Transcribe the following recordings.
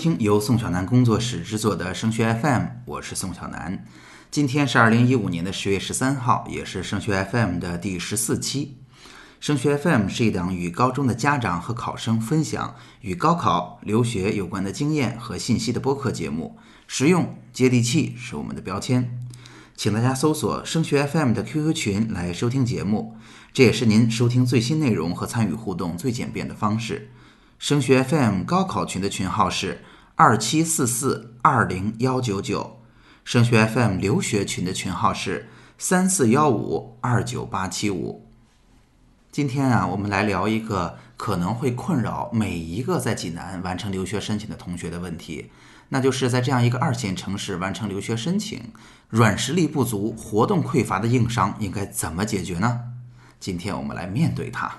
听由宋小南工作室制作的升学 FM，我是宋小南。今天是二零一五年的十月十三号，也是升学 FM 的第十四期。升学 FM 是一档与高中的家长和考生分享与高考、留学有关的经验和信息的播客节目，实用接地气是我们的标签。请大家搜索升学 FM 的 QQ 群来收听节目，这也是您收听最新内容和参与互动最简便的方式。升学 FM 高考群的群号是二七四四二零幺九九，升学 FM 留学群的群号是三四幺五二九八七五。今天啊，我们来聊一个可能会困扰每一个在济南完成留学申请的同学的问题，那就是在这样一个二线城市完成留学申请，软实力不足、活动匮乏的硬伤应该怎么解决呢？今天我们来面对它。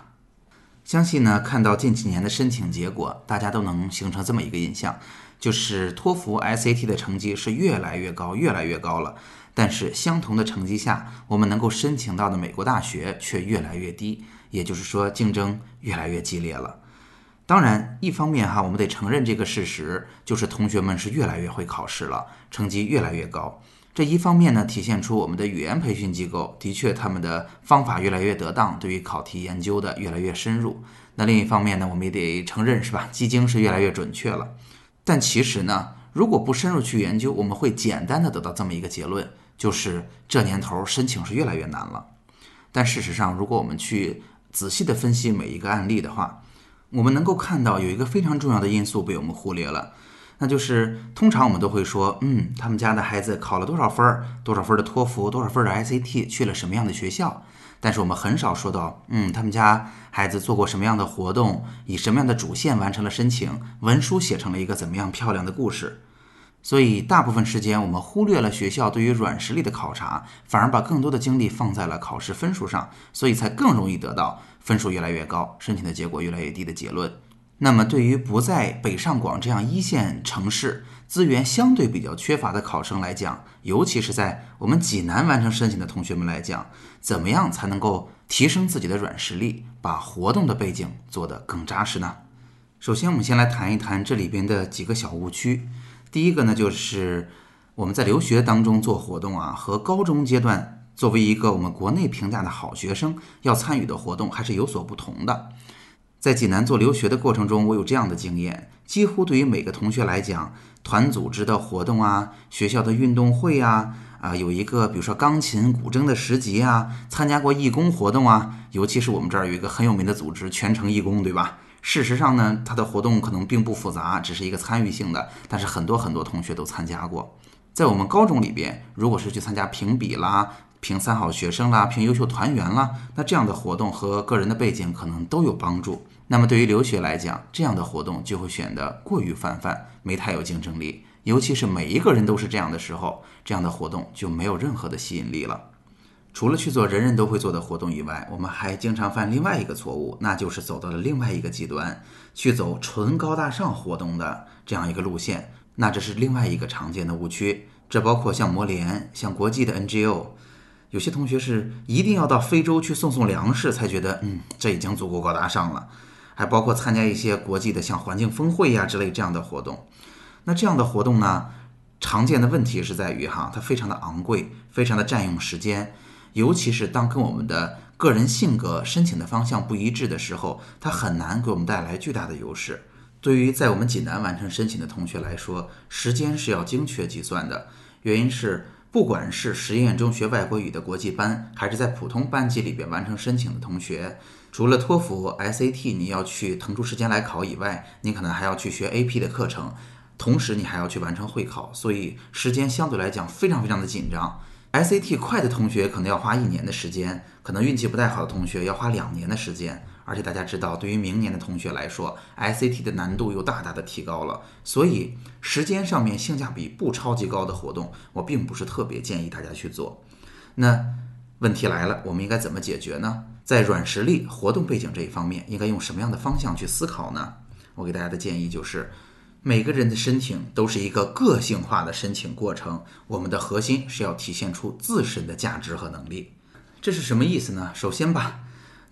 相信呢，看到近几年的申请结果，大家都能形成这么一个印象，就是托福、SAT 的成绩是越来越高、越来越高了，但是相同的成绩下，我们能够申请到的美国大学却越来越低。也就是说，竞争越来越激烈了。当然，一方面哈，我们得承认这个事实，就是同学们是越来越会考试了，成绩越来越高。这一方面呢，体现出我们的语言培训机构的确他们的方法越来越得当，对于考题研究的越来越深入。那另一方面呢，我们也得承认是吧，基金是越来越准确了。但其实呢，如果不深入去研究，我们会简单的得到这么一个结论，就是这年头申请是越来越难了。但事实上，如果我们去仔细的分析每一个案例的话，我们能够看到有一个非常重要的因素被我们忽略了，那就是通常我们都会说，嗯，他们家的孩子考了多少分儿，多少分的托福，多少分的 SAT，去了什么样的学校，但是我们很少说到，嗯，他们家孩子做过什么样的活动，以什么样的主线完成了申请，文书写成了一个怎么样漂亮的故事。所以，大部分时间我们忽略了学校对于软实力的考察，反而把更多的精力放在了考试分数上，所以才更容易得到分数越来越高、申请的结果越来越低的结论。那么，对于不在北上广这样一线城市资源相对比较缺乏的考生来讲，尤其是在我们济南完成申请的同学们来讲，怎么样才能够提升自己的软实力，把活动的背景做得更扎实呢？首先，我们先来谈一谈这里边的几个小误区。第一个呢，就是我们在留学当中做活动啊，和高中阶段作为一个我们国内评价的好学生要参与的活动还是有所不同的。在济南做留学的过程中，我有这样的经验：几乎对于每个同学来讲，团组织的活动啊，学校的运动会啊，啊，有一个比如说钢琴、古筝的十级啊，参加过义工活动啊，尤其是我们这儿有一个很有名的组织——全程义工，对吧？事实上呢，他的活动可能并不复杂，只是一个参与性的，但是很多很多同学都参加过。在我们高中里边，如果是去参加评比啦、评三好学生啦、评优秀团员啦，那这样的活动和个人的背景可能都有帮助。那么对于留学来讲，这样的活动就会显得过于泛泛，没太有竞争力。尤其是每一个人都是这样的时候，这样的活动就没有任何的吸引力了。除了去做人人都会做的活动以外，我们还经常犯另外一个错误，那就是走到了另外一个极端，去走纯高大上活动的这样一个路线。那这是另外一个常见的误区。这包括像摩联、像国际的 NGO，有些同学是一定要到非洲去送送粮食才觉得，嗯，这已经足够高大上了。还包括参加一些国际的像环境峰会呀之类这样的活动。那这样的活动呢，常见的问题是在于哈，它非常的昂贵，非常的占用时间。尤其是当跟我们的个人性格、申请的方向不一致的时候，它很难给我们带来巨大的优势。对于在我们济南完成申请的同学来说，时间是要精确计算的。原因是，不管是实验中学外国语的国际班，还是在普通班级里边完成申请的同学，除了托福、SAT 你要去腾出时间来考以外，你可能还要去学 AP 的课程，同时你还要去完成会考，所以时间相对来讲非常非常的紧张。SAT 快的同学可能要花一年的时间，可能运气不太好的同学要花两年的时间。而且大家知道，对于明年的同学来说，SAT 的难度又大大的提高了。所以时间上面性价比不超级高的活动，我并不是特别建议大家去做。那问题来了，我们应该怎么解决呢？在软实力、活动背景这一方面，应该用什么样的方向去思考呢？我给大家的建议就是。每个人的申请都是一个个性化的申请过程，我们的核心是要体现出自身的价值和能力。这是什么意思呢？首先吧，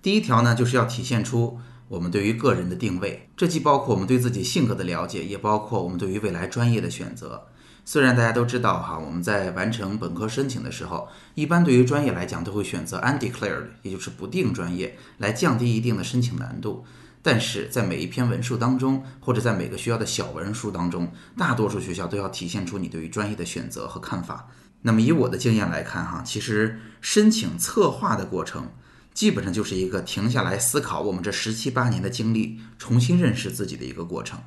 第一条呢，就是要体现出我们对于个人的定位，这既包括我们对自己性格的了解，也包括我们对于未来专业的选择。虽然大家都知道哈，我们在完成本科申请的时候，一般对于专业来讲都会选择 undeclared，也就是不定专业，来降低一定的申请难度。但是在每一篇文书当中，或者在每个学校的小文书当中，大多数学校都要体现出你对于专业的选择和看法。那么以我的经验来看哈，其实申请策划的过程，基本上就是一个停下来思考我们这十七八年的经历，重新认识自己的一个过程。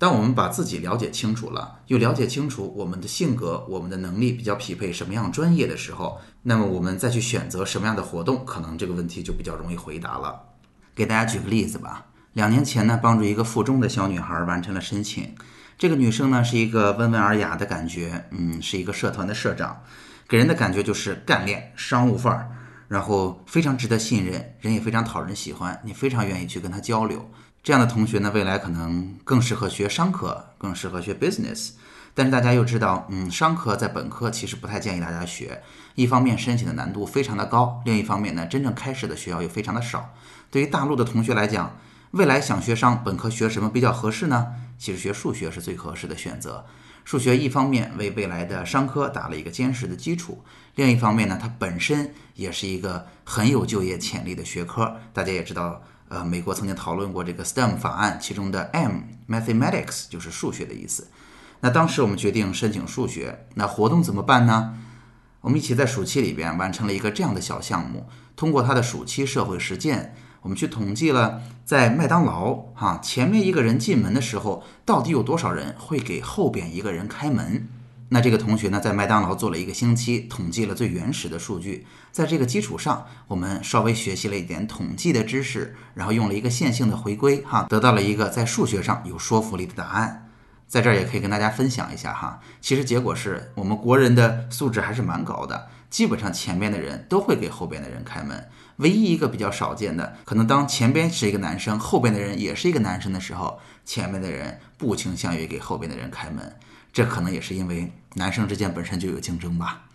当我们把自己了解清楚了，又了解清楚我们的性格、我们的能力比较匹配什么样专业的时候，那么我们再去选择什么样的活动，可能这个问题就比较容易回答了。给大家举个例子吧，两年前呢，帮助一个附中的小女孩完成了申请。这个女生呢，是一个温文尔雅的感觉，嗯，是一个社团的社长，给人的感觉就是干练、商务范儿，然后非常值得信任，人也非常讨人喜欢，你非常愿意去跟她交流。这样的同学呢，未来可能更适合学商科，更适合学 business。但是大家又知道，嗯，商科在本科其实不太建议大家学。一方面申请的难度非常的高，另一方面呢，真正开始的学校又非常的少。对于大陆的同学来讲，未来想学商，本科学什么比较合适呢？其实学数学是最合适的选择。数学一方面为未来的商科打了一个坚实的基础，另一方面呢，它本身也是一个很有就业潜力的学科。大家也知道。呃，美国曾经讨论过这个 STEM 法案，其中的 M（Mathematics） 就是数学的意思。那当时我们决定申请数学，那活动怎么办呢？我们一起在暑期里边完成了一个这样的小项目。通过他的暑期社会实践，我们去统计了在麦当劳哈前面一个人进门的时候，到底有多少人会给后边一个人开门。那这个同学呢，在麦当劳做了一个星期，统计了最原始的数据。在这个基础上，我们稍微学习了一点统计的知识，然后用了一个线性的回归，哈，得到了一个在数学上有说服力的答案。在这儿也可以跟大家分享一下哈，其实结果是我们国人的素质还是蛮高的，基本上前面的人都会给后边的人开门。唯一一个比较少见的，可能当前边是一个男生，后边的人也是一个男生的时候，前面的人不倾向于给后边的人开门。这可能也是因为男生之间本身就有竞争吧。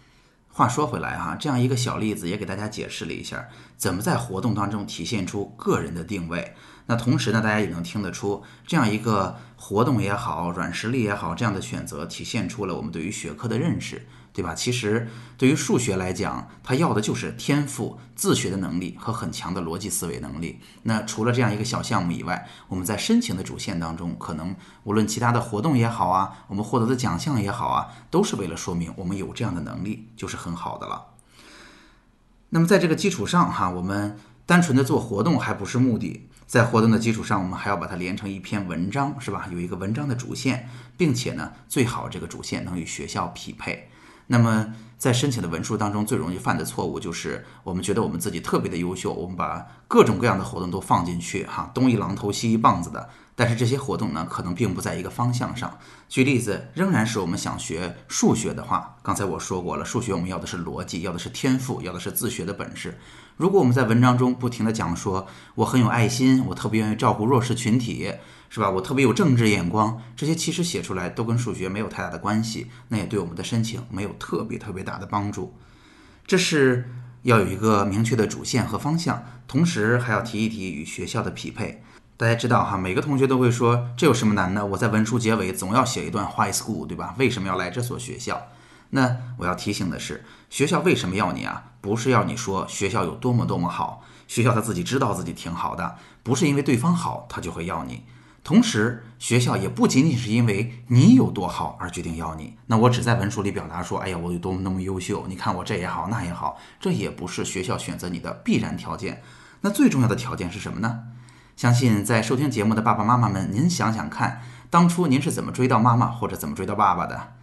话说回来哈，这样一个小例子也给大家解释了一下，怎么在活动当中体现出个人的定位。那同时呢，大家也能听得出，这样一个活动也好，软实力也好，这样的选择体现出了我们对于学科的认识。对吧？其实对于数学来讲，它要的就是天赋、自学的能力和很强的逻辑思维能力。那除了这样一个小项目以外，我们在申请的主线当中，可能无论其他的活动也好啊，我们获得的奖项也好啊，都是为了说明我们有这样的能力，就是很好的了。那么在这个基础上哈，我们单纯的做活动还不是目的，在活动的基础上，我们还要把它连成一篇文章，是吧？有一个文章的主线，并且呢，最好这个主线能与学校匹配。那么，在申请的文书当中，最容易犯的错误就是，我们觉得我们自己特别的优秀，我们把各种各样的活动都放进去，哈，东一榔头西一棒子的。但是这些活动呢，可能并不在一个方向上。举例子，仍然是我们想学数学的话，刚才我说过了，数学我们要的是逻辑，要的是天赋，要的是自学的本事。如果我们在文章中不停的讲说，我很有爱心，我特别愿意照顾弱势群体。是吧？我特别有政治眼光，这些其实写出来都跟数学没有太大的关系，那也对我们的申请没有特别特别大的帮助。这是要有一个明确的主线和方向，同时还要提一提与学校的匹配。大家知道哈，每个同学都会说这有什么难的？我在文书结尾总要写一段 Why School，对吧？为什么要来这所学校？那我要提醒的是，学校为什么要你啊？不是要你说学校有多么多么好，学校他自己知道自己挺好的，不是因为对方好他就会要你。同时，学校也不仅仅是因为你有多好而决定要你。那我只在文书里表达说，哎呀，我有多么那么优秀，你看我这也好那也好，这也不是学校选择你的必然条件。那最重要的条件是什么呢？相信在收听节目的爸爸妈妈们，您想想看，当初您是怎么追到妈妈或者怎么追到爸爸的？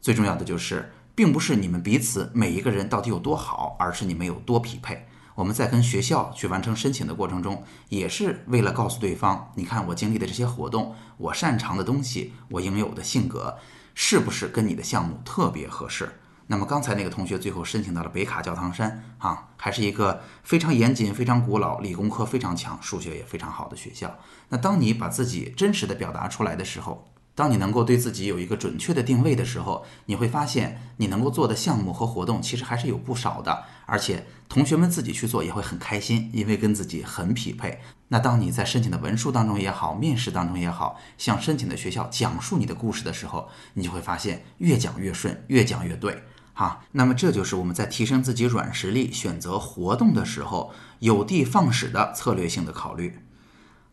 最重要的就是，并不是你们彼此每一个人到底有多好，而是你们有多匹配。我们在跟学校去完成申请的过程中，也是为了告诉对方，你看我经历的这些活动，我擅长的东西，我应有的性格，是不是跟你的项目特别合适？那么刚才那个同学最后申请到了北卡教堂山，啊，还是一个非常严谨、非常古老、理工科非常强、数学也非常好的学校。那当你把自己真实的表达出来的时候，当你能够对自己有一个准确的定位的时候，你会发现你能够做的项目和活动其实还是有不少的，而且同学们自己去做也会很开心，因为跟自己很匹配。那当你在申请的文书当中也好，面试当中也好，向申请的学校讲述你的故事的时候，你就会发现越讲越顺，越讲越对。哈，那么这就是我们在提升自己软实力、选择活动的时候有的放矢的策略性的考虑。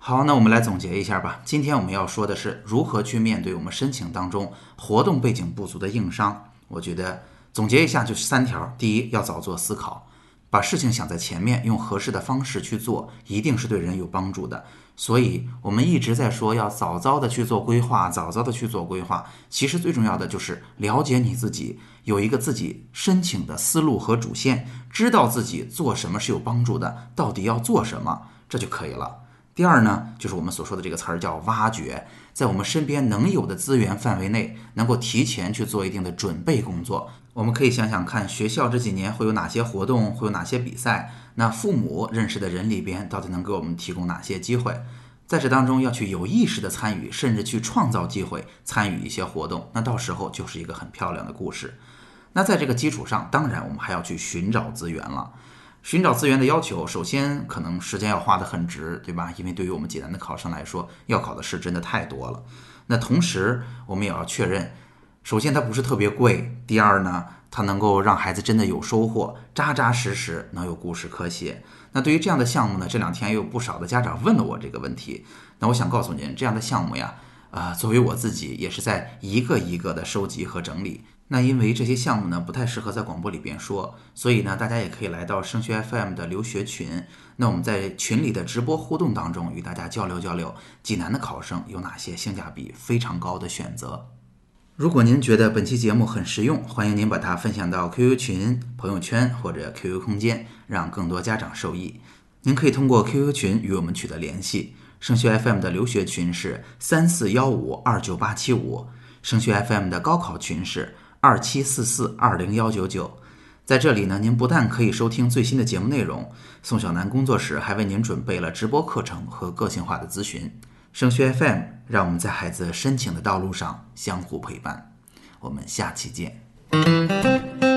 好，那我们来总结一下吧。今天我们要说的是如何去面对我们申请当中活动背景不足的硬伤。我觉得总结一下就是三条：第一，要早做思考，把事情想在前面，用合适的方式去做，一定是对人有帮助的。所以，我们一直在说要早早的去做规划，早早的去做规划。其实最重要的就是了解你自己，有一个自己申请的思路和主线，知道自己做什么是有帮助的，到底要做什么，这就可以了。第二呢，就是我们所说的这个词儿叫挖掘，在我们身边能有的资源范围内，能够提前去做一定的准备工作。我们可以想想看，学校这几年会有哪些活动，会有哪些比赛？那父母认识的人里边，到底能给我们提供哪些机会？在这当中要去有意识的参与，甚至去创造机会，参与一些活动。那到时候就是一个很漂亮的故事。那在这个基础上，当然我们还要去寻找资源了。寻找资源的要求，首先可能时间要花得很值，对吧？因为对于我们济南的考生来说，要考的试真的太多了。那同时，我们也要确认，首先它不是特别贵，第二呢，它能够让孩子真的有收获，扎扎实实能有故事可写。那对于这样的项目呢，这两天也有不少的家长问了我这个问题。那我想告诉您，这样的项目呀，啊，作为我自己也是在一个一个的收集和整理。那因为这些项目呢不太适合在广播里边说，所以呢大家也可以来到升学 FM 的留学群。那我们在群里的直播互动当中与大家交流交流，济南的考生有哪些性价比非常高的选择？如果您觉得本期节目很实用，欢迎您把它分享到 QQ 群、朋友圈或者 QQ 空间，让更多家长受益。您可以通过 QQ 群与我们取得联系。升学 FM 的留学群是三四幺五二九八七五，升学 FM 的高考群是。二七四四二零幺九九，在这里呢，您不但可以收听最新的节目内容，宋小楠工作室还为您准备了直播课程和个性化的咨询。升学 FM，让我们在孩子申请的道路上相互陪伴。我们下期见。